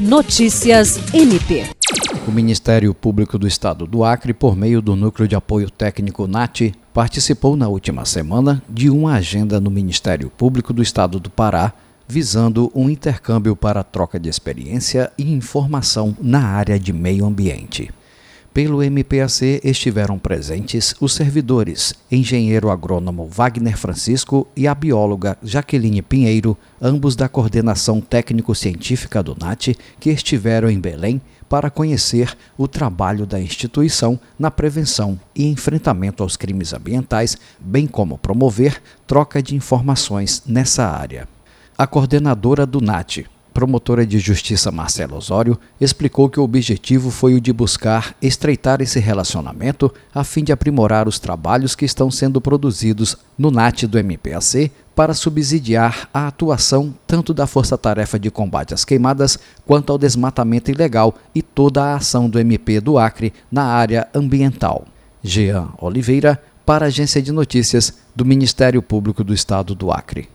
Notícias MP. O Ministério Público do Estado do Acre, por meio do Núcleo de Apoio Técnico NAT, participou na última semana de uma agenda no Ministério Público do Estado do Pará, visando um intercâmbio para troca de experiência e informação na área de meio ambiente. Pelo MPAC estiveram presentes os servidores, engenheiro agrônomo Wagner Francisco e a bióloga Jaqueline Pinheiro, ambos da coordenação técnico-científica do NAT, que estiveram em Belém para conhecer o trabalho da instituição na prevenção e enfrentamento aos crimes ambientais, bem como promover troca de informações nessa área. A coordenadora do NAT, promotora de justiça Marcela Osório, explicou que o objetivo foi o de buscar estreitar esse relacionamento a fim de aprimorar os trabalhos que estão sendo produzidos no NAT do MPAC para subsidiar a atuação tanto da Força Tarefa de Combate às Queimadas quanto ao desmatamento ilegal e toda a ação do MP do Acre na área ambiental. Jean Oliveira, para a Agência de Notícias do Ministério Público do Estado do Acre.